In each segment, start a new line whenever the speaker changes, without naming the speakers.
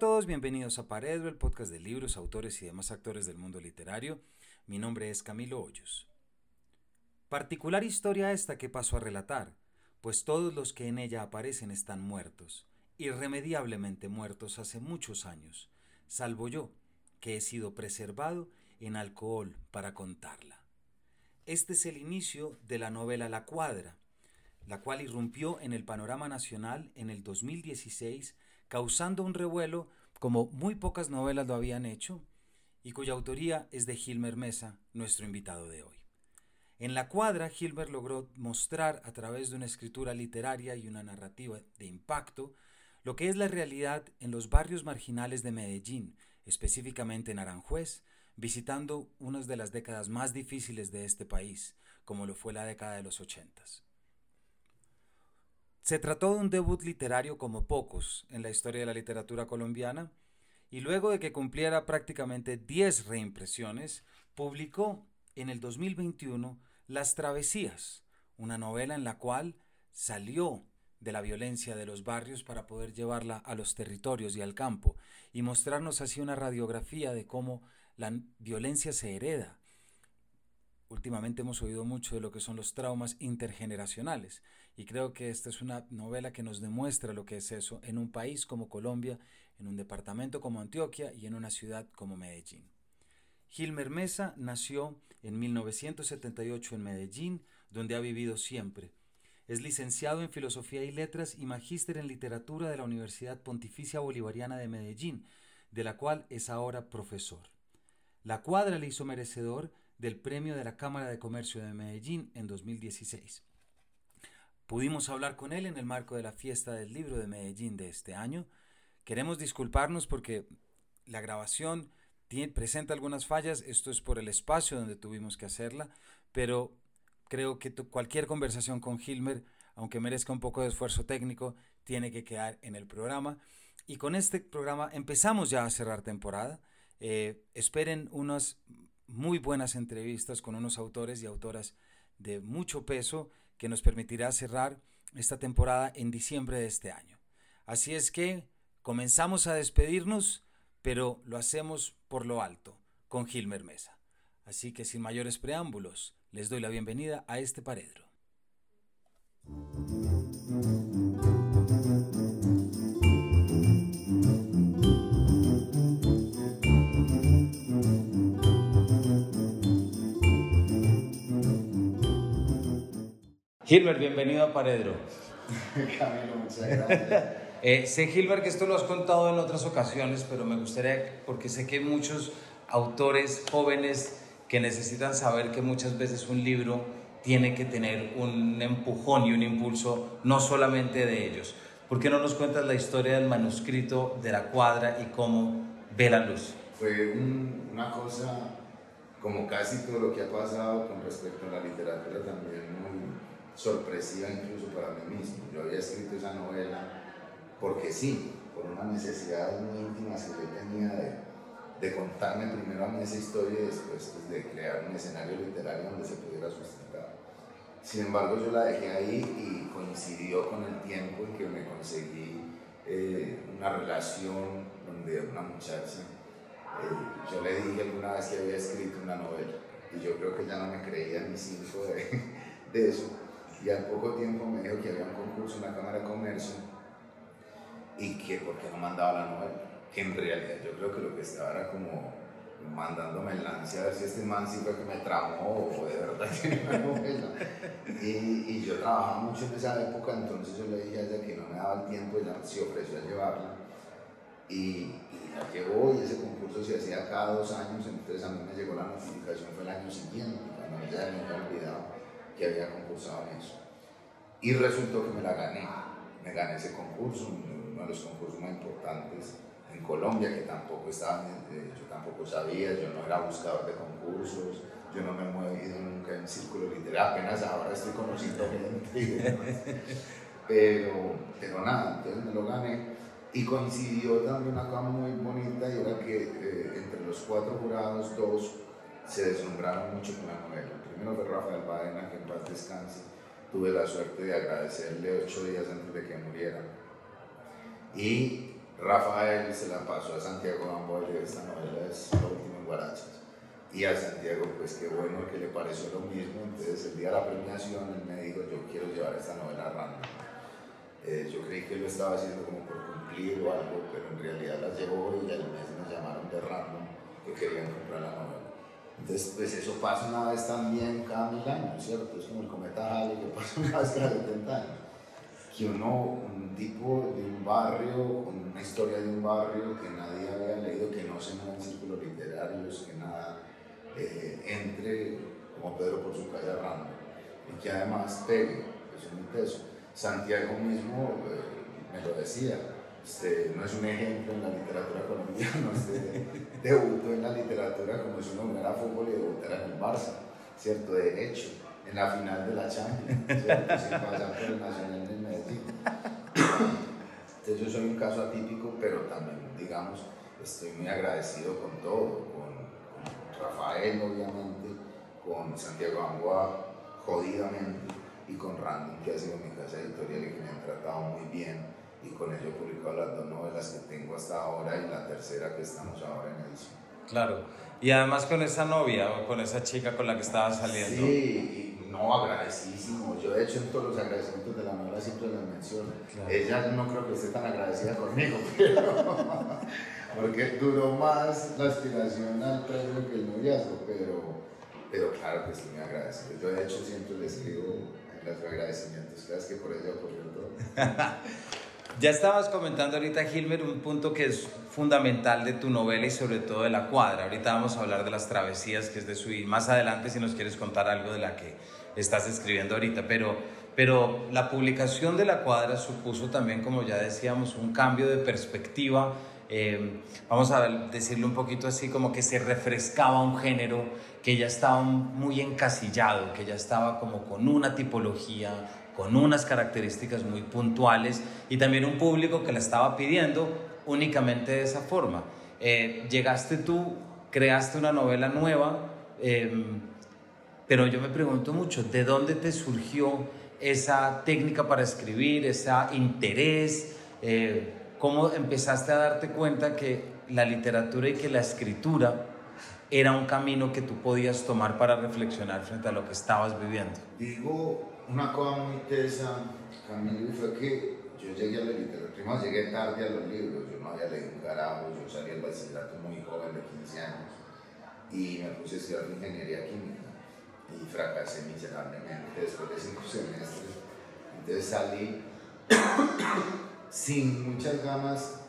Todos, bienvenidos a Paredro, el podcast de libros, autores y demás actores del mundo literario. Mi nombre es Camilo Hoyos. Particular historia esta que paso a relatar, pues todos los que en ella aparecen están muertos, irremediablemente muertos hace muchos años, salvo yo, que he sido preservado en alcohol para contarla. Este es el inicio de la novela La Cuadra, la cual irrumpió en el panorama nacional en el 2016, causando un revuelo como muy pocas novelas lo habían hecho, y cuya autoría es de Gilmer Mesa, nuestro invitado de hoy. En la cuadra, Gilmer logró mostrar a través de una escritura literaria y una narrativa de impacto lo que es la realidad en los barrios marginales de Medellín, específicamente en Aranjuez, visitando unas de las décadas más difíciles de este país, como lo fue la década de los ochentas. Se trató de un debut literario como pocos en la historia de la literatura colombiana, y luego de que cumpliera prácticamente 10 reimpresiones, publicó en el 2021 Las Travesías, una novela en la cual salió de la violencia de los barrios para poder llevarla a los territorios y al campo y mostrarnos así una radiografía de cómo la violencia se hereda. Últimamente hemos oído mucho de lo que son los traumas intergeneracionales y creo que esta es una novela que nos demuestra lo que es eso en un país como Colombia, en un departamento como Antioquia y en una ciudad como Medellín. Gilmer Mesa nació en 1978 en Medellín, donde ha vivido siempre es licenciado en Filosofía y Letras y magíster en Literatura de la Universidad Pontificia Bolivariana de Medellín, de la cual es ahora profesor. La cuadra le hizo merecedor del premio de la Cámara de Comercio de Medellín en 2016. Pudimos hablar con él en el marco de la fiesta del libro de Medellín de este año. Queremos disculparnos porque la grabación presenta algunas fallas, esto es por el espacio donde tuvimos que hacerla, pero creo que cualquier conversación con Hilmer, aunque merezca un poco de esfuerzo técnico, tiene que quedar en el programa. Y con este programa empezamos ya a cerrar temporada. Eh, esperen unas muy buenas entrevistas con unos autores y autoras de mucho peso que nos permitirá cerrar esta temporada en diciembre de este año. Así es que comenzamos a despedirnos, pero lo hacemos por lo alto, con Gilmer Mesa. Así que sin mayores preámbulos, les doy la bienvenida a este paredro. Gilbert, bienvenido a Paredro.
Camilo, muchas gracias.
Eh, sé, Gilbert, que esto lo has contado en otras ocasiones, pero me gustaría, porque sé que muchos autores jóvenes que necesitan saber que muchas veces un libro tiene que tener un empujón y un impulso no solamente de ellos. ¿Por qué no nos cuentas la historia del manuscrito de la cuadra y cómo ve la luz?
Fue una cosa, como casi todo lo que ha pasado con respecto a la literatura, también muy sorpresiva incluso para mí mismo. Yo había escrito esa novela porque sí, por una necesidad muy íntima que yo tenía de de contarme primero a mí esa historia y después pues, de crear un escenario literario donde se pudiera sustentar. Sin embargo, yo la dejé ahí y coincidió con el tiempo en que me conseguí eh, una relación donde una muchacha, eh, yo le dije alguna vez que había escrito una novela y yo creo que ya no me creía ni cinco de, de eso. Y al poco tiempo me dijo que había un concurso en la Cámara de Comercio y que por qué no mandaba la novela que en realidad yo creo que lo que estaba era como mandándome el lance a ver si este man sí fue que me tramó o de verdad tiene una novela. Y, y, yo trabajaba mucho en esa época, entonces yo le dije a ella que no me daba el tiempo, ella se ofreció a llevarla. Y, la llevó y ese concurso se hacía cada dos años, entonces a mí me llegó la notificación, fue el año siguiente, ella me había olvidado que había concursado en eso. Y resultó que me la gané, me gané ese concurso, uno de los concursos más importantes en Colombia, que tampoco estaba, eh, yo tampoco sabía, yo no era buscador de concursos, yo no me he movido nunca en círculo literario, apenas ahora estoy conociendo gente pero, pero nada, entonces me lo gané. Y coincidió también una cosa muy bonita y era que eh, entre los cuatro jurados, dos se deslumbraron mucho con la novela. El primero fue Rafael Badena, que en paz descanse. Tuve la suerte de agradecerle ocho días antes de que muriera. Y Rafael se la pasó a Santiago Gamboa y esta novela es lo último en Guarachas. Y a Santiago, pues qué bueno que le pareció lo mismo. Entonces, el día de la premiación, él me dijo: Yo quiero llevar esta novela a Random. Eh, yo creí que lo estaba haciendo como por cumplir o algo, pero en realidad la llevó y al mes me llamaron de Random que querían comprar la novela. Entonces, pues eso pasa una vez también cada mil años, ¿cierto? Es como el cometa Halley que pasa una vez cada 70 años. Que uno, un tipo de un barrio, una historia de un barrio que nadie había leído, que no se mueve en círculos literarios, que nada eh, entre como Pedro por su calle random y que además pegue, es muy peso. Santiago mismo eh, me lo decía, este, no es un ejemplo en la literatura colombiana, este, debutó en la literatura como si uno jugara fútbol y debutara en el Barça, ¿cierto? De hecho, en la final de la Champions, ¿cierto? sin pasar por el Nacional de Medellín. Entonces yo soy un caso atípico, pero también, digamos, estoy muy agradecido con todo, con, Rafael, obviamente, con Santiago Angoa, jodidamente, y con Random, que ha sido mi casa editorial y que me han tratado muy bien y con ello he publicado las dos novelas que tengo hasta ahora y la tercera que estamos ahora en edición.
Claro, y además con esa novia o con esa chica con la que estaba saliendo.
Sí, y no, agradecidísimo. Yo de hecho en todos los agradecimientos de la novela siempre la menciono. Ella no creo que esté tan agradecida conmigo, pero, porque duró más la aspiración al premio que el noviazgo, pero, pero claro que estoy muy agradecido. Yo de hecho siempre le escribo los agradecimientos, claro que por ella ocurrió todo.
Ya estabas comentando ahorita, Gilmer, un punto que es fundamental de tu novela y sobre todo de la cuadra. Ahorita vamos a hablar de las travesías, que es de su... Y más adelante si nos quieres contar algo de la que estás escribiendo ahorita. Pero, pero la publicación de la cuadra supuso también, como ya decíamos, un cambio de perspectiva. Eh, vamos a decirlo un poquito así, como que se refrescaba un género que ya estaba muy encasillado, que ya estaba como con una tipología, con unas características muy puntuales y también un público que la estaba pidiendo únicamente de esa forma. Eh, llegaste tú, creaste una novela nueva, em, pero yo me pregunto mucho, ¿de dónde te surgió esa técnica para escribir, ese interés? Eh, ¿Cómo empezaste a darte cuenta que la literatura y que la escritura era un camino que tú podías tomar para reflexionar frente a lo que estabas viviendo?
Una cosa muy tesa, Camilo, fue que yo llegué a la literatura, primero llegué tarde a los libros, yo no había leído un carajo, yo salí del bachillerato muy joven de 15 años y me puse a estudiar ingeniería química y fracasé miserablemente después de cinco semestres. Entonces salí sin muchas ganas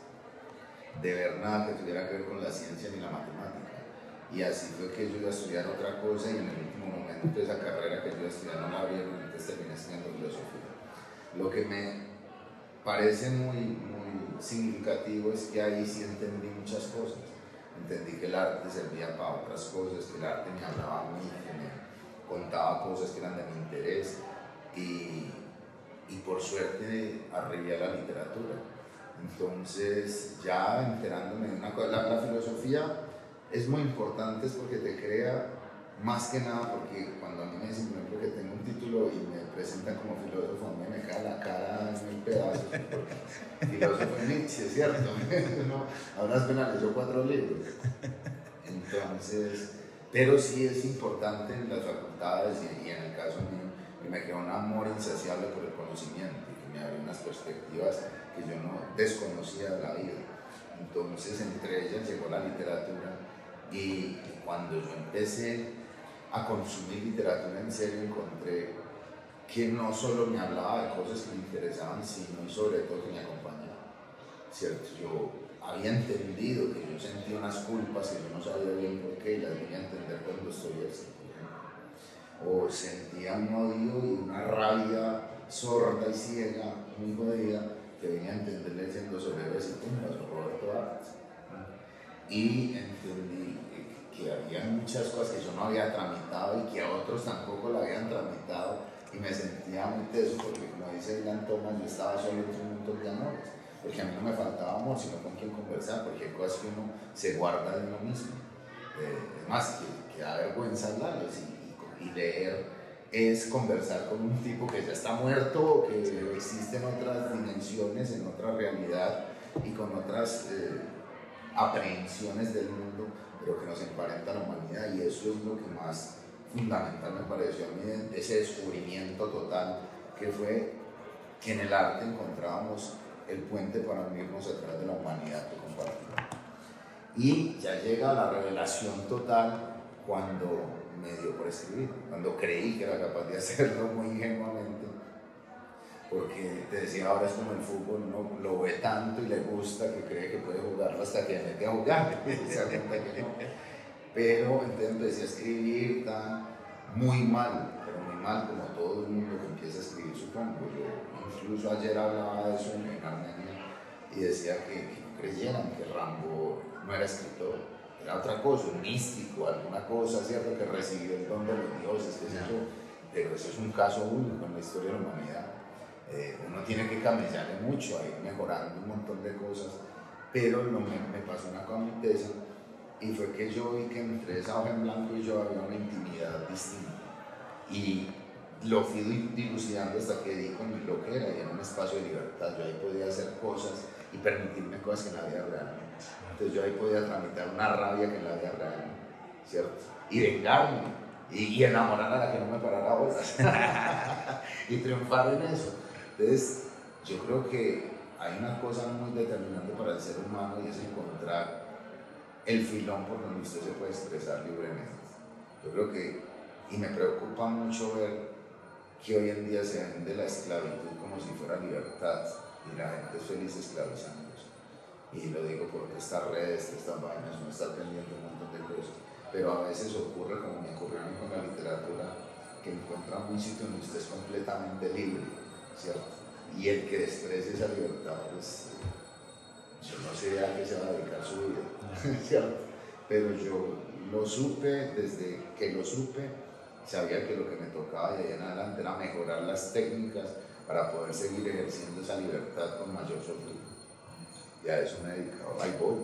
de ver nada que tuviera que ver con la ciencia ni la matemática. Y así fue que yo iba a estudiar otra cosa y en el último momento esa carrera que yo iba a estudiar no la abrieron, entonces terminé estudiando filosofía. Lo que me parece muy, muy significativo es que ahí sí entendí muchas cosas. Entendí que el arte servía para otras cosas, que el arte me hablaba a mí, que me contaba cosas que eran de mi interés y, y por suerte arribé a la literatura. Entonces, ya enterándome de una cosa, la, la filosofía es muy importante es porque te crea más que nada porque cuando a mí me dicen por ejemplo que tengo un título y me presentan como filósofo a mí me cae la cara en mil pedazos filósofo es Nietzsche cierto no, ahora apenas leyó cuatro libros. Entonces pero sí es importante en las facultades y, en el caso mío que me crea un amor insaciable por el conocimiento y que me abre unas perspectivas que yo no desconocía de la vida. Entonces entre ellas llegó la literatura y cuando yo empecé a consumir literatura en serio, encontré que no solo me hablaba de cosas que me interesaban, sino y sobre todo que me acompañaba. ¿Cierto? Yo había entendido que yo sentía unas culpas que yo no sabía bien por qué y las venía a entender cuando estoy así, O sentía un odio y una rabia sorda y ciega, muy jodida, que venía a entender leyendo sobre o Roberto Arts. Y entendí que había muchas cosas que yo no había tramitado y que otros tampoco la habían tramitado y me sentía muy teso porque como dice Ilan Thomas, yo estaba solo entre un montón de amores, porque a mí no me faltaba amor, sino con quien conversar, porque hay cosas que uno se guarda de uno mismo. Eh, además, que, que, da vergüenza hablarles y, y, leer es conversar con un tipo que ya está muerto o que existe en otras dimensiones, en otra realidad y con otras eh, aprehensiones del mundo, pero que nos emparenta la humanidad y eso es lo que más fundamental me pareció a mí ese descubrimiento total que fue que en el arte encontrábamos el puente para unirnos a través de la humanidad que compartimos. Y ya llega la revelación total cuando me dio por escribir, cuando creí que era capaz de hacerlo muy ingenuamente, porque te decía ahora es como el fútbol, no lo ve tanto y le gusta que cree que puede jugarlo hasta que mete a jugar, pero entonces empecé a escribir tan muy mal, pero muy mal como todo el mundo que empieza a escribir supongo, yo incluso ayer hablaba de eso en Armenia y decía que, que no creyeran que Rambo no era escritor, era otra cosa, un místico, alguna cosa, ¿cierto? Que recibió el don de los dioses, qué sé yo. Pero eso es un caso único en la historia de la humanidad. Eh, uno tiene que camellarle mucho, ir mejorando un montón de cosas. Pero me, me pasó una cosa y fue que yo vi que entre esa hoja en blanco y yo había una intimidad distinta. Y lo fui dilucidando hasta que di con lo que era y en un espacio de libertad. Yo ahí podía hacer cosas y permitirme cosas que en la vida real. Entonces yo ahí podía tramitar una rabia que en la vida real, ¿cierto? Y vengarme y, enamorar a la que no me parara bolas y triunfar en eso. Entonces yo creo que hay una cosa muy determinante para el ser humano y es encontrar el filón por donde usted se puede expresar libremente. Yo creo que, y me preocupa mucho ver que hoy en día se vende la esclavitud como si fuera libertad y la gente es feliz esclavizándose. Y lo digo porque estas redes, estas vainas, no está pendiente un montón de cosas. Pero a veces ocurre, como me ocurrió a mí con la literatura, que encuentra un sitio donde usted es completamente libre, Y el que desprecie esa libertad, pues yo no sé a qué se va a dedicar su vida, ¿cierto? Pero yo lo supe, desde que lo supe, sabía que lo que me tocaba de ahí en adelante era mejorar las técnicas para poder seguir ejerciendo esa libertad con mayor soltura. Y a eso me he dedicado, ahí voy.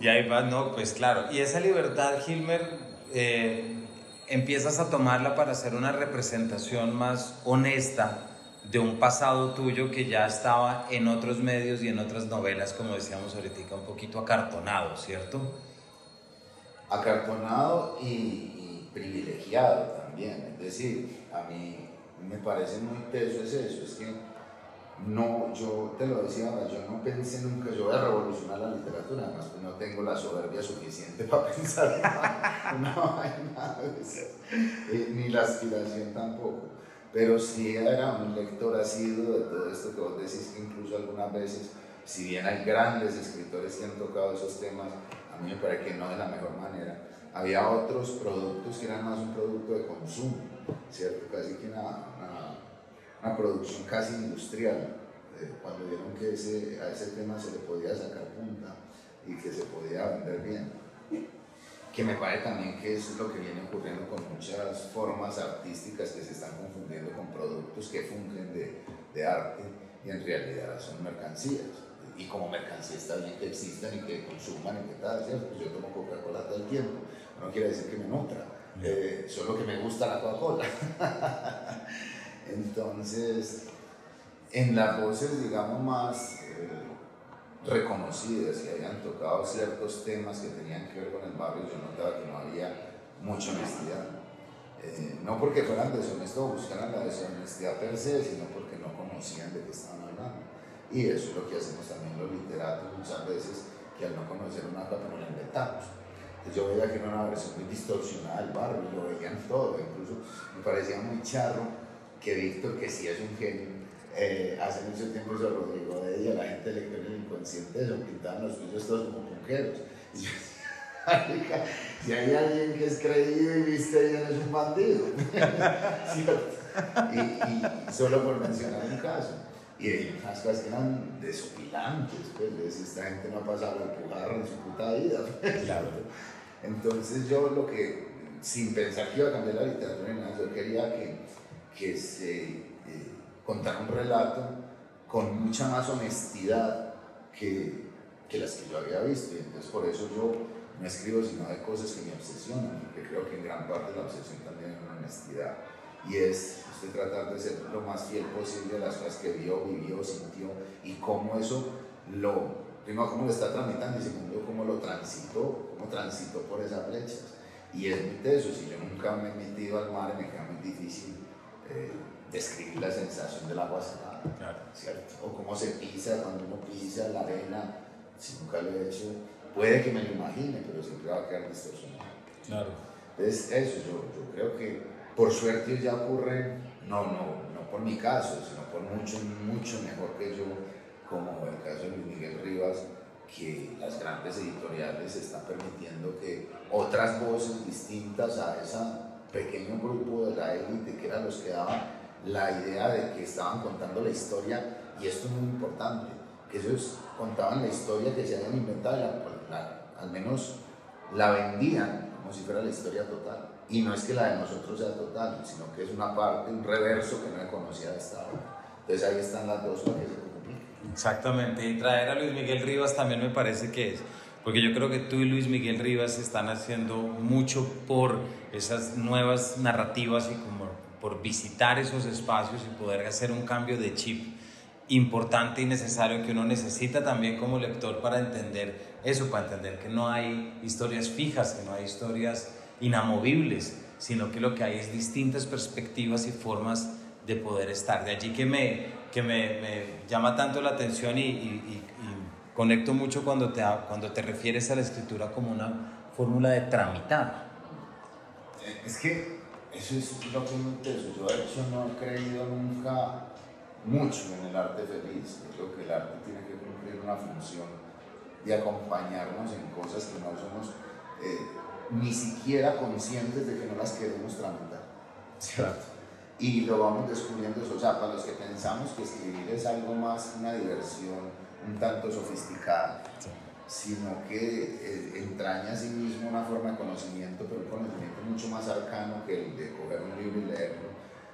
Y ahí va, no, pues claro. Y esa libertad, Gilmer, eh, empiezas a tomarla para hacer una representación más honesta de un pasado tuyo que ya estaba en otros medios y en otras novelas, como decíamos ahorita, un poquito acartonado, ¿cierto?
Acartonado y, privilegiado también. Es decir, a mí me parece muy teso es eso, es que no, yo te lo decía yo no pensé nunca, yo voy a revolucionar la literatura, además no tengo la soberbia suficiente para pensar, no hay nada de eso, eh, ni la aspiración tampoco, pero sí era un lector asiduo de todo esto que vos decís que incluso algunas veces, si bien hay grandes escritores que han tocado esos temas, a mí me parece que no de la mejor manera, había otros productos que eran más un producto de consumo, ¿cierto? Casi que una, una, producción casi industrial, eh, cuando vieron que ese, a ese tema se le podía sacar punta y que se podía vender bien. Que me parece también que es lo que viene ocurriendo con muchas formas artísticas que se están confundiendo con productos que fungen de, de arte y en realidad son mercancías y como mercancía está bien que existan y que consuman y que tal, ¿cierto? Pues yo tomo Coca-Cola todo el tiempo, no quiere decir que me nutra, eh, solo que me gusta la Coca-Cola. Entonces, en las voces, digamos, más reconocidas y hayan tocado ciertos temas que tenían que ver con el barrio, yo notaba que no había mucha honestidad. Eh, no porque fueran deshonestos o buscaran la deshonestidad per se, sino porque no conocían de qué estaban hablando. Y eso es lo que hacemos también los literatos muchas veces, que al no conocer una cosa no la inventamos. Entonces yo veía que era una versión muy distorsionada del barrio, lo veían todo, incluso me parecía muy charro que Víctor, que sí es un genio, eh, hace mucho tiempo se Rodrigo de ella, la gente le el inconsciente, se pintaban los suyos todos como. Y yo, si hay alguien que es creído y viste bien es un bandido. y, y, solo por mencionar un caso. Y hay unas cosas que eran desopilantes, pues, esta gente no ha pasado a empujar en su puta vida. Pues. Claro. Entonces yo lo que, sin pensar que iba a cambiar la literatura ni nada, yo quería que, que se eh, contara un relato con mucha más honestidad que, que las que yo había visto. Y entonces por eso yo no escribo sino de cosas que me obsesionan, porque creo que en gran parte la obsesión también es una honestidad. Y es de tratar de ser lo más fiel posible a las cosas que vio, vivió, sintió y cómo eso lo primero cómo lo está tramitando y segundo cómo lo transitó, cómo transitó por esas flechas. Y es muy teso, si yo nunca me he metido al mar, me queda muy difícil eh, describir la sensación del agua salada, ¿cierto? O cómo se pisa cuando uno pisa la arena, si nunca lo he hecho, puede que me lo imagine, pero siempre va a quedar distorsionado.
Claro.
Entonces, eso, yo, yo creo que por suerte ya ocurre, no, no, no por mi caso, sino por mucho, mucho mejor que yo, como el caso de Luis Miguel Rivas, que las grandes editoriales están permitiendo que otras voces distintas a ese pequeño grupo de la élite, que eran los que daban la idea de que estaban contando la historia, y esto es muy importante, que ellos contaban la historia que se habían inventado, al menos la vendían como si fuera la historia total. Y no es que la de nosotros sea total, sino que es una parte, un reverso que no he conocía de esta. Entonces ahí están las dos para que se
Exactamente, y traer a Luis Miguel Rivas también me parece que es, porque yo creo que tú y Luis Miguel Rivas están haciendo mucho por esas nuevas narrativas y como por visitar esos espacios y poder hacer un cambio de chip importante y necesario que uno necesita también como lector para entender eso, para entender que no hay historias fijas, que no hay historias inamovibles, sino que lo que hay es distintas perspectivas y formas de poder estar. De allí que me, que me, me llama tanto la atención y, y, conecto mucho cuando te, cuando te refieres a la escritura como una fórmula de tramitar.
Es que eso es lo que me interesa. Yo de hecho no he creído nunca mucho en el arte feliz. Creo que el arte tiene que cumplir una función de acompañarnos en cosas que no somos eh, ni siquiera conscientes de que no las queremos tramitar.
¿Cierto?
Y lo vamos descubriendo eso. O sea, para los que pensamos que escribir es algo más una diversión un tanto sofisticada, sino que eh, entraña a sí mismo una forma de conocimiento, pero un conocimiento mucho más arcano que el de coger un libro y leerlo,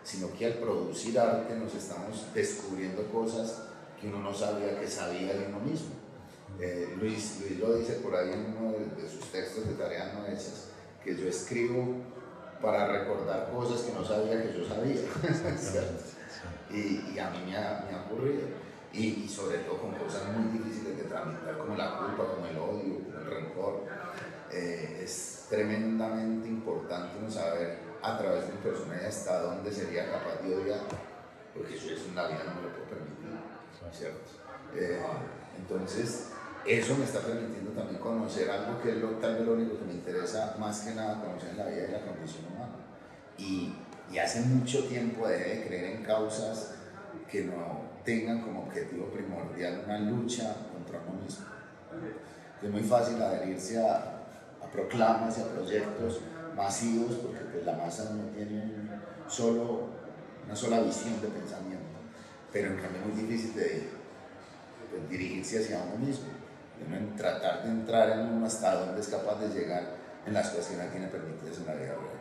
sino que al producir arte nos estamos descubriendo cosas que uno no sabía que sabía de uno mismo. Eh, Luis, Luis, lo dice por ahí en uno de, sus textos de tareas no hechas, que yo escribo para recordar cosas que no sabía que yo sabía. y, y, a mí me ha, me ha ocurrido. Y, y, sobre todo con cosas muy difíciles de tramitar, como la culpa, como el odio, como el rencor. Eh, es tremendamente importante no saber a través de un personaje hasta dónde sería capaz de odiar, porque eso es una vida no me lo puedo permitir, ¿cierto? Eh, entonces, eso me está permitiendo también conocer algo que es lo, tal vez lo único que me interesa más que nada conocer la vida y la condición humana. Y, y hace mucho tiempo dejé de creer en causas que no tengan como objetivo primordial una lucha contra uno mismo. Es muy fácil adherirse a, a proclamas y a proyectos masivos porque pues, la masa no tiene solo, una sola visión de pensamiento, pero en cambio es muy difícil de pues, dirigirse hacia uno mismo en tratar de entrar en un hasta donde es capaz de llegar en las cosas que no tiene permitidas en la vida real.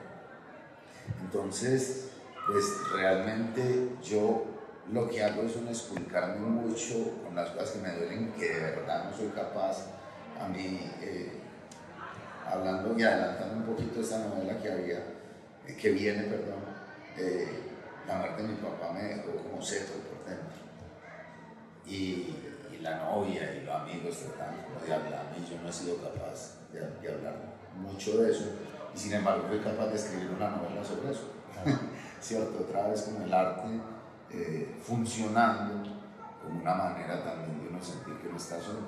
Entonces, pues realmente yo lo que hago es un explicarme mucho con las cosas que me duelen, que de verdad no soy capaz. A mí, eh, hablando y adelantando un poquito esta novela que había, eh, que viene, perdón, eh, la muerte de mi papá me dejó como seco por dentro. Y la novia y los amigos trataban como de hablar y yo no he sido capaz de, hablar mucho de eso y sin embargo fui capaz de escribir una novela sobre eso. ¿Cierto? Otra vez como el arte eh, funcionando como una manera también de uno sentir que no está solo.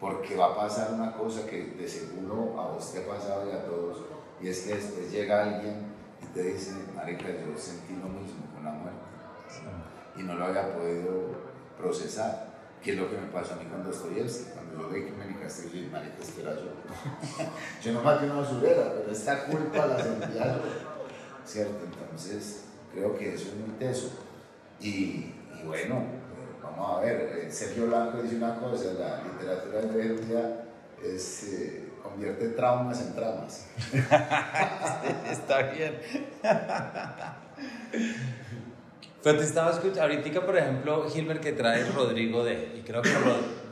Porque va a pasar una cosa que de seguro a vos te ha pasado y a todos, y es que después llega alguien y te dice, marica, yo sentí lo mismo con la muerte. Y no lo había podido procesar que es lo que me pasa a mí cuando estoy así, cuando yo leí que me dedicaste y marica, este era yo. yo no maté una basurera, pero esta culpa la sentía yo, ¿cierto? Entonces, creo que eso es muy teso. Y, y bueno, vamos a ver, eh, Sergio Blanco dice una cosa, la literatura de es, eh, convierte traumas en tramas.
Está bien. Pero te estaba escuchando, ahorita por ejemplo, Gilbert que trae Rodrigo D. Y creo que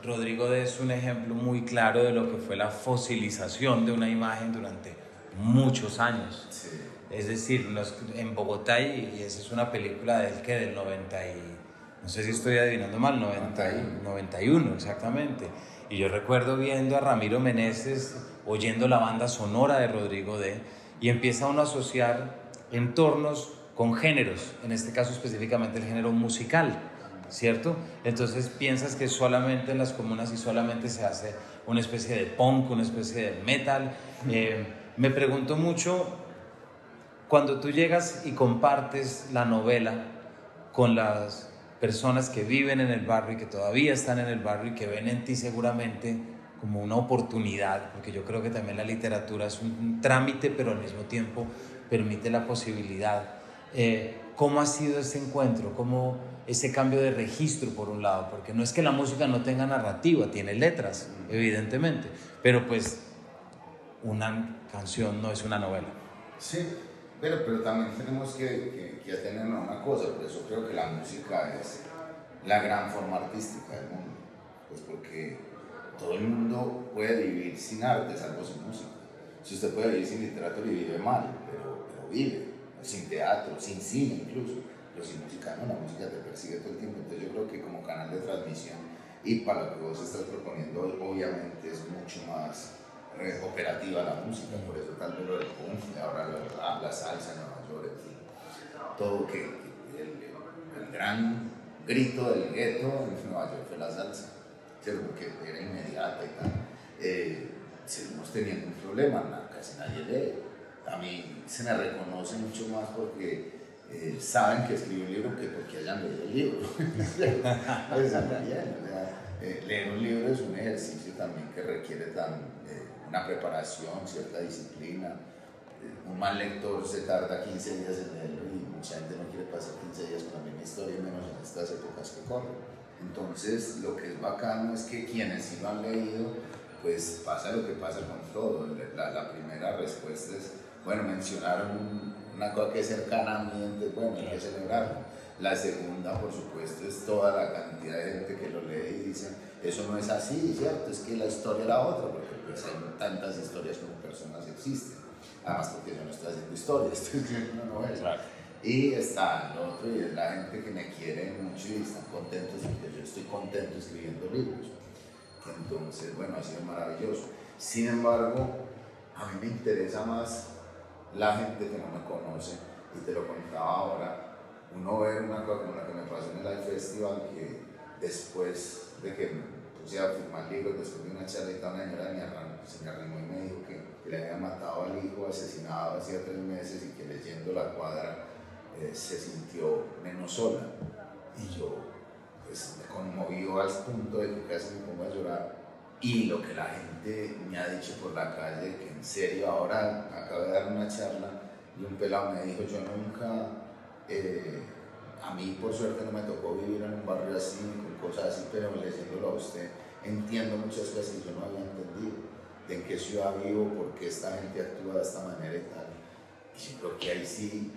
Rodrigo D es un ejemplo muy claro de lo que fue la fosilización de una imagen durante muchos años. Es decir, en Bogotá, y, esa es una película de él que del 90 y, no sé si estoy adivinando mal, 90 91, exactamente. Y yo recuerdo viendo a Ramiro Meneses, oyendo la banda sonora de Rodrigo D, y empieza uno a asociar entornos con géneros, en este caso específicamente el género musical, ¿cierto? Entonces piensas que solamente en las comunas y solamente se hace una especie de punk, una especie de metal. Eh, me pregunto mucho, cuando tú llegas y compartes la novela con las personas que viven en el barrio y que todavía están en el barrio y que ven en ti seguramente como una oportunidad, porque yo creo que también la literatura es un, trámite, pero al mismo tiempo permite la posibilidad. Eh, ¿Cómo ha sido ese encuentro? ¿Cómo ese cambio de registro, por un lado? Porque no es que la música no tenga narrativa, tiene letras, evidentemente, pero pues una canción no es una novela.
Sí, pero, pero también tenemos que, que, que tener una cosa, por eso creo que la música es la gran forma artística del mundo, pues porque todo el mundo puede vivir sin arte, salvo sin música. Si usted puede vivir sin literatura y vive mal, pero, pero vive, sin teatro, sin cine incluso, pero sin música no, la música te persigue todo el tiempo. Entonces yo creo que como canal de transmisión y para lo que vos estás proponiendo hoy, obviamente es mucho más operativa la música, por eso vez lo del punk, ahora lo rap, la salsa Nueva York, todo que, el, el, gran grito del gueto en Nueva York fue la salsa, ¿cierto? porque era inmediata y tal. Eh, seguimos teniendo un problema, casi nadie lee. A mí se me reconoce mucho más porque eh, saben que escribí un libro que porque hayan leído el libro. pues, bien, o sea, eh, leer un libro es un ejercicio también que requiere tan, eh, una preparación, cierta disciplina. Eh, un mal lector se tarda 15 días en leerlo y mucha gente no quiere pasar 15 días con la misma historia, menos en estas épocas que corren. Entonces, lo que es bacano es que quienes sí lo han leído, pues pasa lo que pasa con todo. La, la primera respuesta es, bueno, mencionaron una cosa que es cercana a mí, entonces, bueno, hay que celebrarlo. La segunda, por supuesto, es toda la cantidad de gente que lo lee y dice, eso no es así, ¿cierto? Es que la historia era otra, pues hay tantas historias como personas existen. Además, porque yo no estoy haciendo historia, estoy escribiendo una novela. Claro. Y está el otro, y es la gente que me quiere mucho y están contentos, porque yo estoy contento escribiendo libros. Entonces, bueno, ha sido maravilloso. Sin embargo, a mí me interesa más la gente que no me conoce, y te lo contaba ahora, uno ver una cosa como la que me pasó en el Live Festival, que después de que a firmar libros, después de una charlita, una señora se me arrimó y me dijo que, le habían matado al hijo asesinado hacía tres meses y que leyendo la cuadra eh, se sintió menos sola. Y yo pues, me conmovió al punto de que casi me pongo a llorar. Y lo que la gente me ha dicho por la calle, que en serio ahora acabo de dar una charla y un pelado me dijo, yo nunca eh, a mí por suerte no me tocó vivir en un barrio así, con cosas así, pero leyéndolo a usted entiendo muchas cosas que yo no había entendido, de en qué ciudad vivo, por qué esta gente actúa de esta manera y tal. Y yo creo que ahí sí,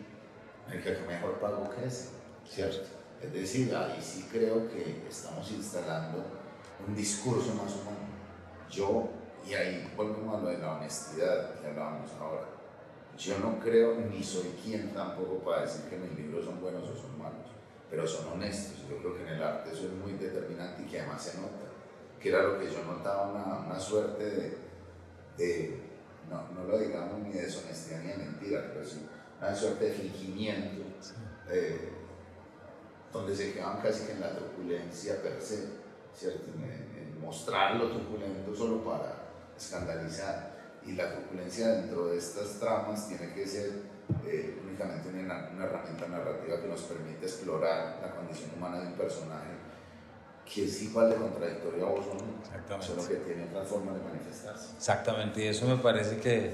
el que mejor pago que ese, ¿cierto? Es decir, ahí sí creo que estamos instalando un discurso más humano. Yo, y ahí volvemos a lo de la honestidad que hablábamos ahora yo no creo ni soy quien tampoco para decir que mis libros son buenos o son malos, pero son honestos. Yo creo que en el arte eso es muy determinante y que además se nota, que era lo que yo notaba, una, una suerte de, de no, no, lo digamos ni de deshonestidad ni de mentira, pero sí una suerte de fingimiento, eh, donde se quedaban casi que en la truculencia per se, ¿cierto? En, en mostrar lo truculento solo para escandalizar y la turbulencia dentro de estas tramas tiene que ser eh, únicamente una, una, herramienta narrativa que nos permite explorar la condición humana de un personaje que es igual de contradictorio a vos no, solo que tiene otra forma de manifestarse.
Exactamente, y eso me parece que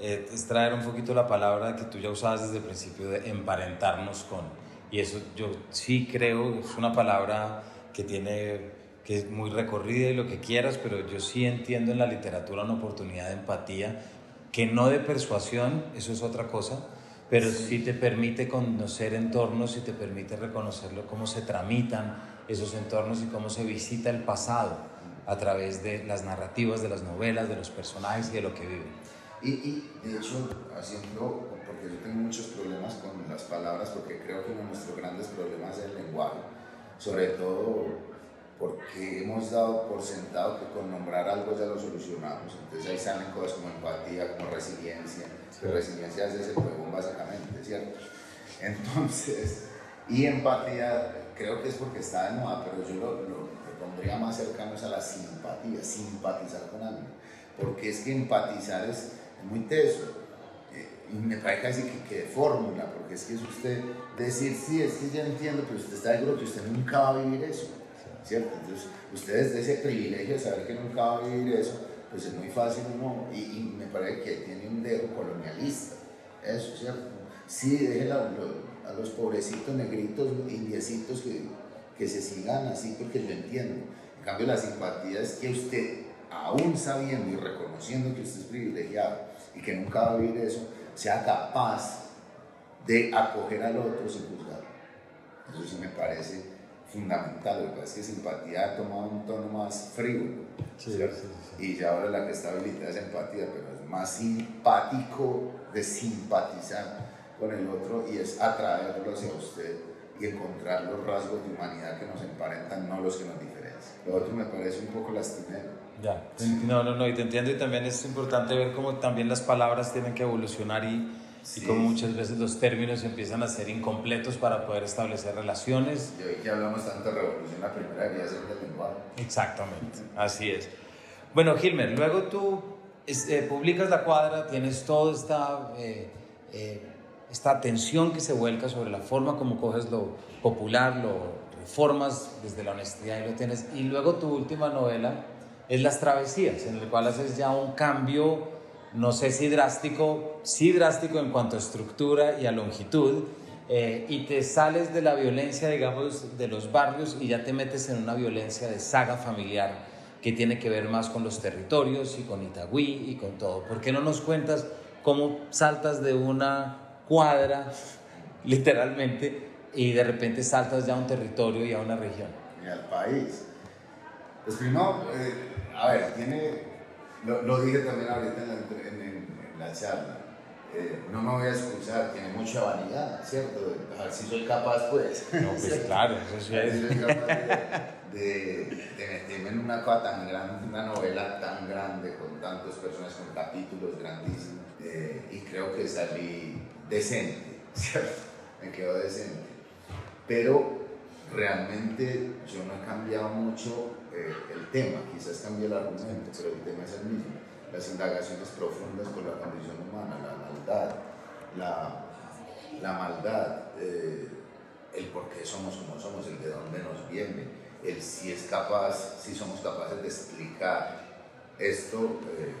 eh, es traer un poquito la palabra que tú ya usabas desde el principio de emparentarnos con, y eso yo sí creo, es una palabra que tiene que es muy recorrida y lo que quieras, pero yo sí entiendo en la literatura una oportunidad de empatía, que no de persuasión, eso es otra cosa, pero sí, te permite conocer entornos y te permite reconocerlo, cómo se tramitan esos entornos y cómo se visita el pasado a través de las narrativas, de las novelas, de los personajes y de lo que viven.
Y, y de hecho, haciendo, porque yo tengo muchos problemas con las palabras, porque creo que uno de nuestros grandes problemas es el lenguaje, sobre todo porque hemos dado por sentado que con nombrar algo ya lo solucionamos. Entonces ahí salen cosas como empatía, como resiliencia. Sí. resiliencia es ese juego básicamente, ¿cierto? Entonces, y empatía creo que es porque está de moda, pero yo lo, lo, pondría más cercano a la simpatía, simpatizar con alguien. Porque es que empatizar es muy teso. Eh, y me parece casi que, que de fórmula, porque es que es usted decir, sí, es que ya entiendo, pero usted está seguro que usted nunca va a vivir eso, ¿cierto? Entonces, ustedes de ese privilegio de saber que nunca va a vivir eso, pues es muy fácil uno, y, y me parece que tiene un dedo colonialista, eso, ¿cierto? Sí, déjela, lo, a los pobrecitos negritos, indiecitos que, que se sigan así porque yo entiendo. En cambio, la simpatía es que usted, aún sabiendo y reconociendo que usted es privilegiado y que nunca va a vivir eso, sea capaz de acoger al otro sin juzgarlo. Eso sí me parece fundamental. Lo que pasa es que simpatía ha tomado un tono más frívolo. Sí, sí, sí, y ya ahora la que está habilitada es empatía, pero es más simpático de simpatizar con el otro y es atraerlo hacia usted y encontrar los rasgos de humanidad que nos emparentan, no los que nos diferencian. Lo otro me parece un poco lastimero.
Ya, no, no, no, y te entiendo y también es importante ver cómo también las palabras tienen que evolucionar y, sí. y cómo muchas veces los términos empiezan a ser incompletos para poder establecer relaciones.
Y hoy que hablamos tanto de revolución, la primera debería ser del lenguaje.
Exactamente, así es. Bueno, Gilmer, luego tú este, publicas la cuadra, tienes toda esta... Eh, eh, esta atención que se vuelca sobre la forma como coges lo popular, lo reformas desde la honestidad y lo tienes. Y luego tu última novela es Las Travesías, en el cual haces ya un cambio, no sé si drástico, sí drástico en cuanto a estructura y a longitud, eh, y te sales de la violencia, digamos, de los barrios y ya te metes en una violencia de saga familiar que tiene que ver más con los territorios y con Itagüí y con todo. ¿Por qué no nos cuentas cómo saltas de una cuadra, literalmente, y de repente saltas ya a un territorio y a una región.
Y al país. Pues primero, eh, a ver, tiene, lo, lo, dije también ahorita en la, en, en la charla, eh, no me voy a excusar, tiene mucha vanidad, ¿cierto? A ver si soy capaz, pues.
No, pues claro, eso sí es.
Si capaz de, de, de, meterme en una cosa tan grande, una novela tan grande, con tantos personajes, con capítulos grandísimos, eh, y creo que salí decente, ¿cierto? Me quedó decente. Pero realmente yo no he cambiado mucho el tema, quizás cambié el argumento, pero el tema es el mismo. Las indagaciones profundas por la condición humana, la maldad, la, la maldad, eh, el por qué somos como somos, el de dónde nos viene, el si es capaz, si somos capaces de explicar esto, eh,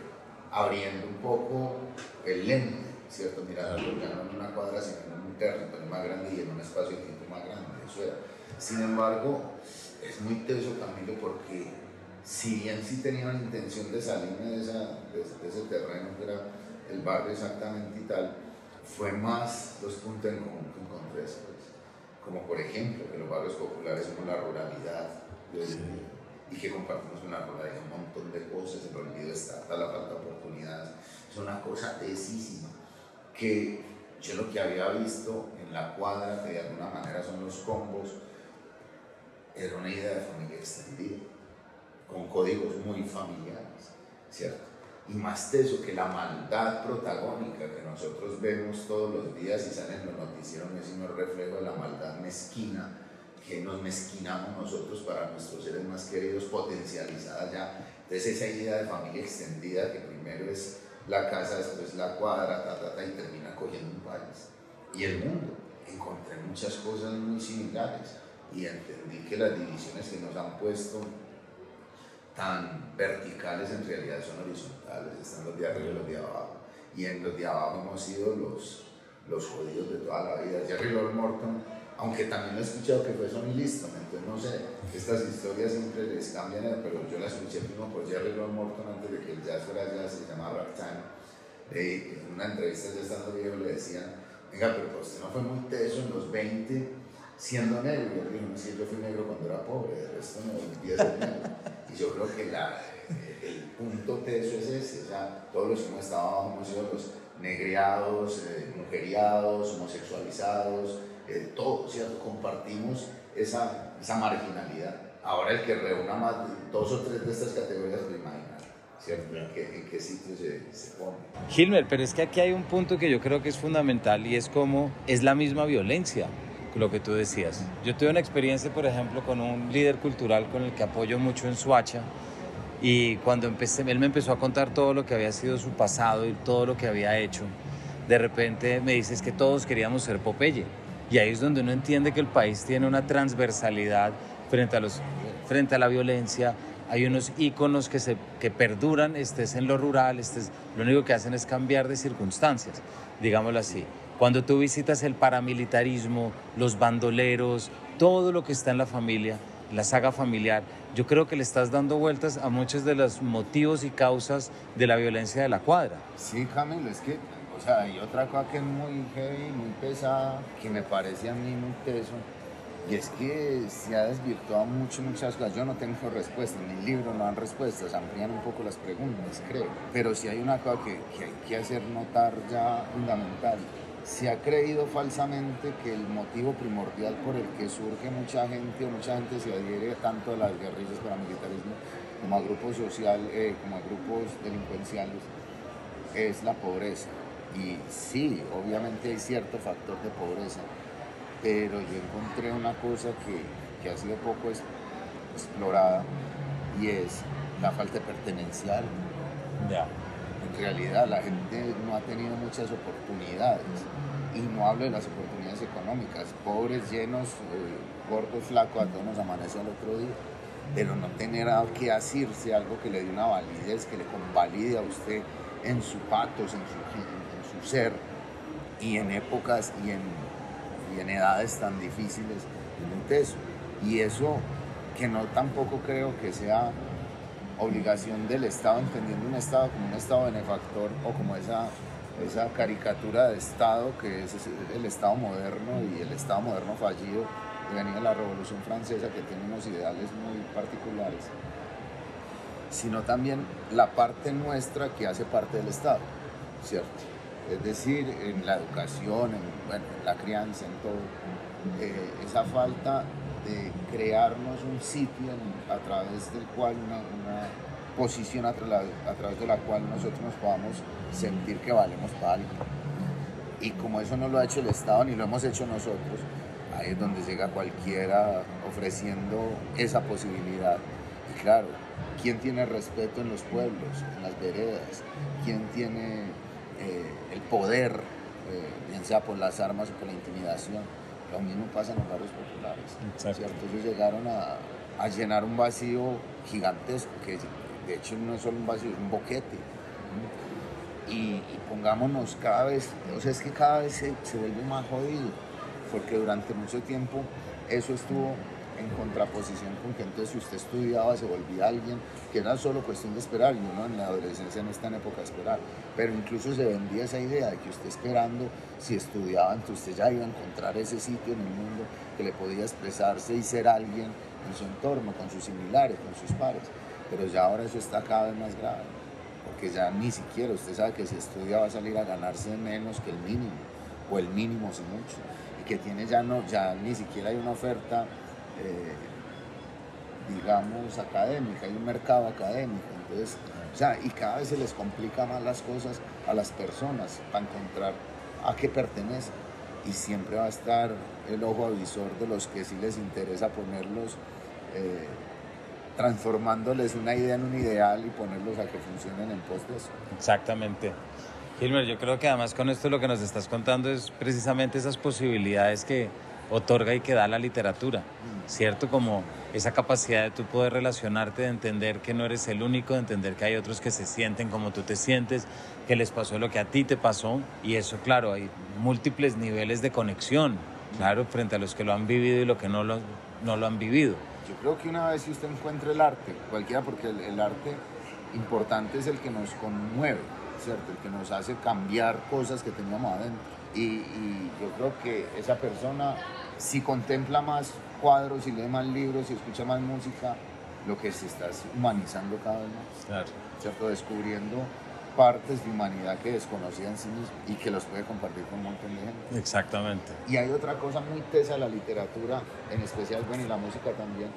abriendo un poco el lente ¿cierto? Mirar ya no en una cuadra, sino en un territorio más grande y en un espacio de tiempo más grande. Eso era. Sin embargo, es muy teso, Camilo, porque si bien sí tenía la intención de salirme de, esa, de, de, ese terreno, que era el barrio exactamente y tal, fue más los puntos en común que encontré después. Como por ejemplo, que los barrios populares somos la ruralidad sí. y que compartimos una ruralidad, un montón de cosas, el olvido está, la falta de oportunidades. Es una cosa tesísima que yo lo que había visto en la cuadra, que de alguna manera son los combos, era una idea de familia extendida, con códigos muy familiares, ¿cierto? Y más de eso, que la maldad protagónica que nosotros vemos todos los días y salen los noticieros, es un reflejo de la maldad mezquina que nos mezquinamos nosotros para nuestros seres más queridos, potencializada ya. Entonces esa idea de familia extendida que primero es la casa, después la cuadra, ta, ta, ta, y termina cogiendo un país. Y el mundo. Encontré muchas cosas muy similares y entendí que las divisiones que nos han puesto tan verticales en realidad son horizontales, están los de arriba y los de abajo. Y en los de abajo hemos sido los, los jodidos de toda la vida. Jerry Lord Morton, aunque también he escuchado que fue sonilista, entonces no sé, estas historias siempre les cambian, pero yo las escuché primero por Jerry Lord Morton antes de que el jazz fuera jazz, se llamaba Ragtime. en una entrevista ya estando viejo le decían, venga, pero usted no fue muy teso en los 20 siendo negro. Y dije, sí, yo fui negro cuando era pobre, de resto no volví a ser negro. Y yo creo que la, el punto teso es ese, o sea, todos los que hemos estado abajo hemos sido los negriados, eh, mujeriados, homosexualizados, eh, todo, ¿cierto? Compartimos esa, esa marginalidad. Ahora el que reúna más de dos o tres de estas categorías, lo imagina, ¿cierto? ¿En qué, en qué sitio se, se pone?
Gilmer, pero es que aquí hay un punto que yo creo que es fundamental y es como es la misma violencia lo que tú decías. Yo tuve una experiencia, por ejemplo, con un líder cultural con el que apoyo mucho en Suacha y cuando empecé, él me empezó a contar todo lo que había sido su pasado y todo lo que había hecho, de repente me dices que todos queríamos ser Popeye. Y ahí es donde uno entiende que el país tiene una transversalidad frente a, los, frente a la violencia. Hay unos íconos que, se, que perduran, estés en lo rural, estés, lo único que hacen es cambiar de circunstancias, digámoslo así. Cuando tú visitas el paramilitarismo, los bandoleros, todo lo que está en la familia, la saga familiar, yo creo que le estás dando vueltas a muchos de los motivos y causas de la violencia de la cuadra.
Sí, Camilo, es que o sea, hay otra cosa que es muy heavy, muy pesada, que me parece a mí muy teso, y es que se ha desvirtuado mucho, muchas cosas. Yo no tengo respuestas, mi libro no dan respuestas, amplían un poco las preguntas, creo. Pero sí hay una cosa que, que hay que hacer notar ya fundamental. Se ha creído falsamente que el motivo primordial por el que surge mucha gente o mucha gente se adhiere tanto a las guerrillas paramilitarismo como a grupos sociales, eh, como a grupos delincuenciales, es la pobreza y sí, obviamente hay cierto factor de pobreza, pero yo encontré una cosa que, que ha sido poco explorada y es la falta de pertenencial. En realidad la gente no ha tenido muchas oportunidades. Y no hablo de las oportunidades económicas, pobres, llenos, eh, gordos, flacos, a todos nos amanece al otro día, pero no tener algo que asirse, algo que le dé una validez, que le convalide a usted en sus patos, en su ser. Y en épocas y en, y en edades tan difíciles Y eso que no tampoco creo que sea obligación del Estado, entendiendo un Estado como un Estado benefactor o como esa, esa caricatura de Estado que es el Estado moderno y el Estado moderno fallido que venía de la Revolución Francesa que tiene unos ideales muy particulares, sino también la parte nuestra que hace parte del Estado, ¿cierto? es decir, en la educación, en, la crianza, en todo, eh, esa falta de crearnos un sitio a través del cual, una, posición a, través de la cual nosotros nos podamos sentir que valemos para algo. Y como eso no lo ha hecho el Estado ni lo hemos hecho nosotros, ahí es donde llega cualquiera ofreciendo esa posibilidad. Y claro, ¿quién tiene respeto en los pueblos, en las veredas? ¿Quién tiene eh, el poder, eh, bien sea por las armas o por la intimidación. Lo mismo pasa en los barrios populares. ¿cierto? Ellos llegaron a, a, llenar un vacío gigantesco, que de hecho no es solo un vacío, es un boquete. Y, y, pongámonos cada vez, o sea, es que cada vez se, se vuelve más jodido, porque durante mucho tiempo eso estuvo en contraposición con que entonces si usted estudiaba se volvía alguien, que era solo cuestión de esperar, y uno en la adolescencia no está en época de esperar, pero incluso se vendía esa idea de que usted esperando, si estudiaba, entonces usted ya iba a encontrar ese sitio en el mundo que le podía expresarse y ser alguien en su entorno, con sus similares, con sus pares, pero ya ahora eso está cada vez más grave, porque ya ni siquiera usted sabe que si estudia va a salir a ganarse menos que el mínimo, o el mínimo si mucho, que tiene ya no, ya ni siquiera hay una oferta eh, digamos, académica, hay un mercado académico, entonces, o sea, y cada vez se les complica más las cosas a las personas para encontrar a qué pertenecen y siempre va a estar el ojo avisor de los que sí les interesa ponerlos, eh, transformándoles una idea en un ideal y ponerlos a que funcionen en pos de eso.
Exactamente. Gilmer, yo creo que además con esto lo que nos estás contando es precisamente esas posibilidades que otorga y que da la literatura, ¿cierto? Como esa capacidad de tú poder relacionarte, de entender que no eres el único, de entender que hay otros que se sienten como tú te sientes, que les pasó lo que a ti te pasó, y eso, claro, hay múltiples niveles de conexión, claro, frente a los que lo han vivido y los que no lo, no lo han vivido.
Yo creo que una vez si usted encuentra el arte, cualquiera, porque el, arte importante es el que nos conmueve, ¿cierto? El que nos hace cambiar cosas que teníamos adentro. Y, y, yo creo que esa persona si contempla más cuadros, y lee más libros, y escucha más música, lo que se está humanizando cada vez más. Claro. ¿Cierto? Descubriendo partes de humanidad que desconocía en sí mismo y que los puede compartir con un montón de gente.
Exactamente.
Y hay otra cosa muy tesa de la literatura, en especial, bueno, y la música también,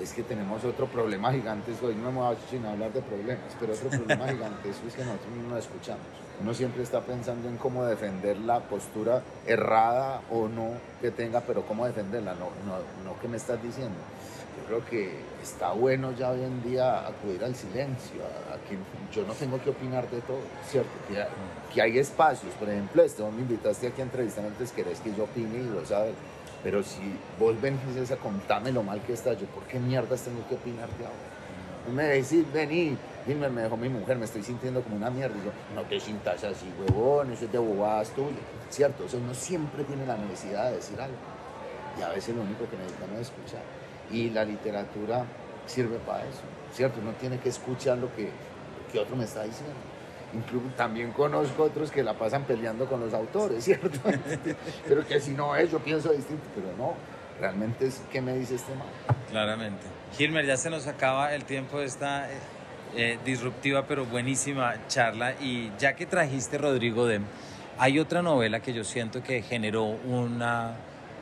es que tenemos otro problema gigantesco, hoy no me voy a hablar de problemas, pero otro problema gigantesco es que nosotros no escuchamos. Uno siempre está pensando en cómo defender la postura errada o no que tenga, pero cómo defenderla, no, no, no qué me estás diciendo. Yo creo que está bueno ya hoy en día acudir al silencio, a, que yo no tengo que opinar de todo, ¿cierto? Que, hay espacios, por ejemplo, este, vos me invitaste aquí a entrevistar antes, querés que yo opine y lo sabes pero si vos venís a contarme lo mal que está, yo, ¿por qué mierdas tengo que opinarte ahora? Me decís, vení, dime, me dejó mi mujer, me estoy sintiendo como una mierda. Y yo, no te sientas así, huevón, eso es de bobadas tuyas. Cierto, o uno siempre tiene la necesidad de decir algo. Y a veces lo único que necesitamos es escuchar. Y la literatura sirve para eso, ¿cierto? Uno tiene que escuchar lo que, que otro me está diciendo. Incluso también conozco otros que la pasan peleando con los autores, ¿cierto? pero que si no es, yo pienso distinto, pero no, realmente es qué me dice este man.
Claramente. Gilmer, ya se nos acaba el tiempo de esta eh, eh, disruptiva pero buenísima charla y ya que trajiste Rodrigo Dem, hay otra novela que yo siento que generó un,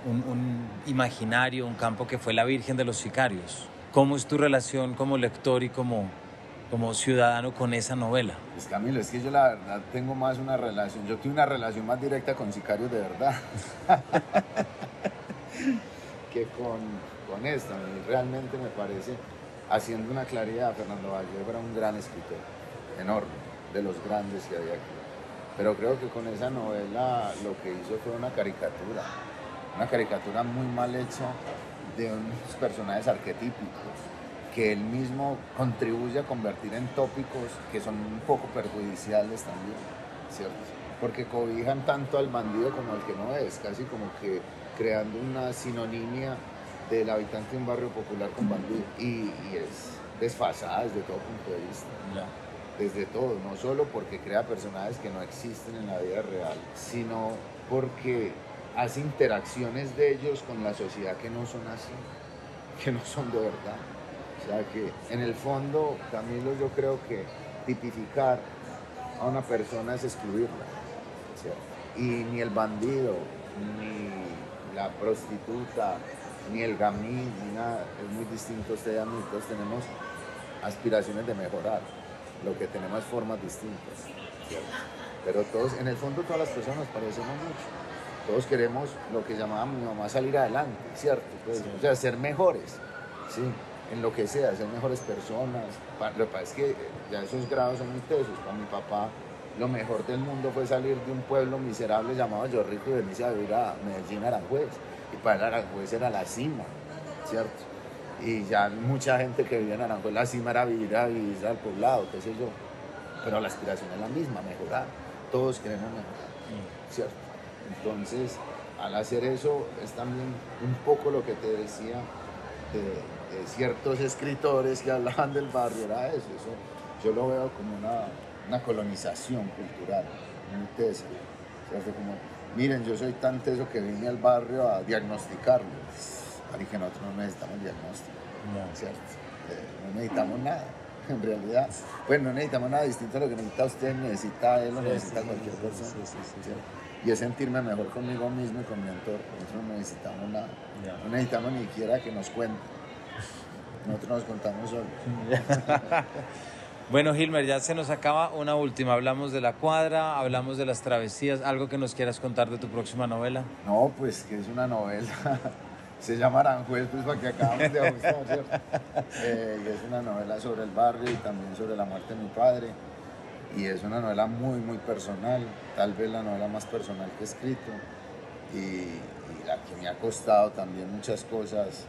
un imaginario, un campo que fue La Virgen de los Sicarios. ¿Cómo es tu relación como lector y como como ciudadano con esa novela?
Pues Camilo, es que yo la verdad tengo más una relación, yo tengo una relación más directa con sicarios de verdad que con, con esta. realmente me parece, haciendo una claridad, Fernando Vallejo era un gran escritor, enorme, de los grandes que había aquí. Pero creo que con esa novela lo que hizo fue una caricatura, una caricatura muy mal hecha de unos personajes arquetípicos que él mismo contribuye a convertir en tópicos que son un poco perjudiciales también, ¿cierto? Porque cobijan tanto al bandido como al que no es, casi como que creando una sinonimia del habitante de un barrio popular con bandido. Y, es desfasada desde todo punto de vista. Desde todo, no solo porque crea personajes que no existen en la vida real, sino porque hace interacciones de ellos con la sociedad que no son así, que no son de verdad. O sea que en el fondo, Camilo, yo creo que tipificar a una persona es excluirla. Y ni el bandido, ni la prostituta, ni el gamín, ni nada, es muy distinto usted a mí. Todos tenemos aspiraciones de mejorar, lo que tenemos es formas distintas. Pero todos, en el fondo todas las personas nos parecemos mucho. Todos queremos lo que llamaba mi mamá salir adelante, ¿cierto? O sea, ser mejores. ¿sí? en lo que sea, ser mejores personas. Lo que pasa es que ya esos grados son muy tesos. Para mi papá, lo mejor del mundo fue salir de un pueblo miserable llamado Yorrico y venirse a vivir a Medellín, Aranjuez. Y para Aranjuez era la cima, ¿cierto? Y ya mucha gente que vivía en Aranjuez, la cima era vivir, a vivir al poblado, qué sé yo. Pero la aspiración es la misma, mejorar. Todos queremos mejorar, ¿cierto? Entonces, al hacer eso, es también un poco lo que te decía de ciertos escritores que hablaban del barrio, era eso, yo lo veo como una, colonización cultural, muy tesa. como, miren, yo soy tan teso que vine al barrio a diagnosticarlo. Para que nosotros no necesitamos diagnóstico, ¿cierto? Eh, no necesitamos nada, en realidad. Pues no necesitamos nada distinto a lo que necesita usted, necesita él o necesita cualquier persona. y es sentirme mejor conmigo mismo y con mi entorno. Nosotros no necesitamos nada. No necesitamos ni siquiera que nos cuenten. Nosotros nos contamos solo.
bueno, Gilmer, ya se nos acaba una última. Hablamos de la cuadra, hablamos de las travesías. ¿Algo que nos quieras contar de tu próxima novela?
No, pues que es una novela. se llama Aranjuez, pues para que acabamos de ajustar, ¿cierto? Eh, es una novela sobre el barrio y también sobre la muerte de mi padre. Y es una novela muy, muy personal, tal vez la novela más personal que he escrito. Y, y la que me ha costado también muchas cosas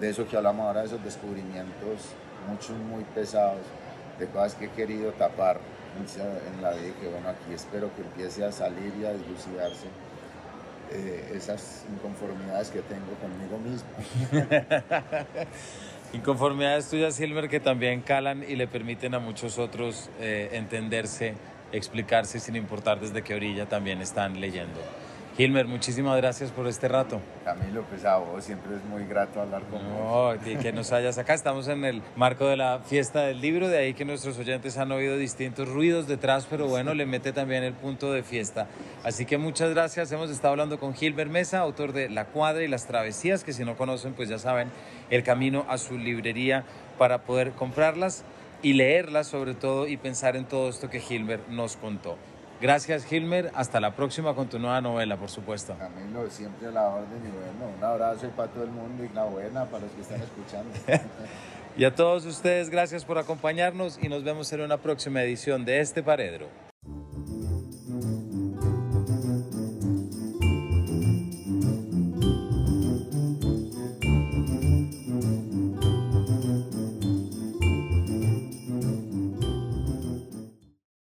de eso que hablamos ahora, de esos descubrimientos, muchos muy pesados, de cosas que he querido tapar en la vida que bueno, aquí espero que empiece a salir y a dilucidarse eh, esas inconformidades que tengo conmigo mismo.
inconformidades tuyas, Silver, que también calan y le permiten a muchos otros eh, entenderse, explicarse sin importar desde qué orilla también están leyendo. Gilmer, muchísimas gracias por este rato.
Camilo, pues a vos siempre es muy grato hablar con
vos. No, que nos hayas acá. Estamos en el marco de la fiesta del libro, de ahí que nuestros oyentes han oído distintos ruidos detrás, pero bueno, le mete también el punto de fiesta. Así que muchas gracias. Hemos estado hablando con Gilmer Mesa, autor de La Cuadra y las Travesías, que si no conocen, pues ya saben, el camino a su librería para poder comprarlas y leerlas sobre todo y pensar en todo esto que Gilmer nos contó. Gracias Gilmer, hasta la próxima con tu nueva novela, por supuesto.
Camilo, siempre a la orden y bueno, un abrazo para todo el mundo y una buena para los que están escuchando.
y a todos ustedes, gracias por acompañarnos y nos vemos en una próxima edición de este Paredro.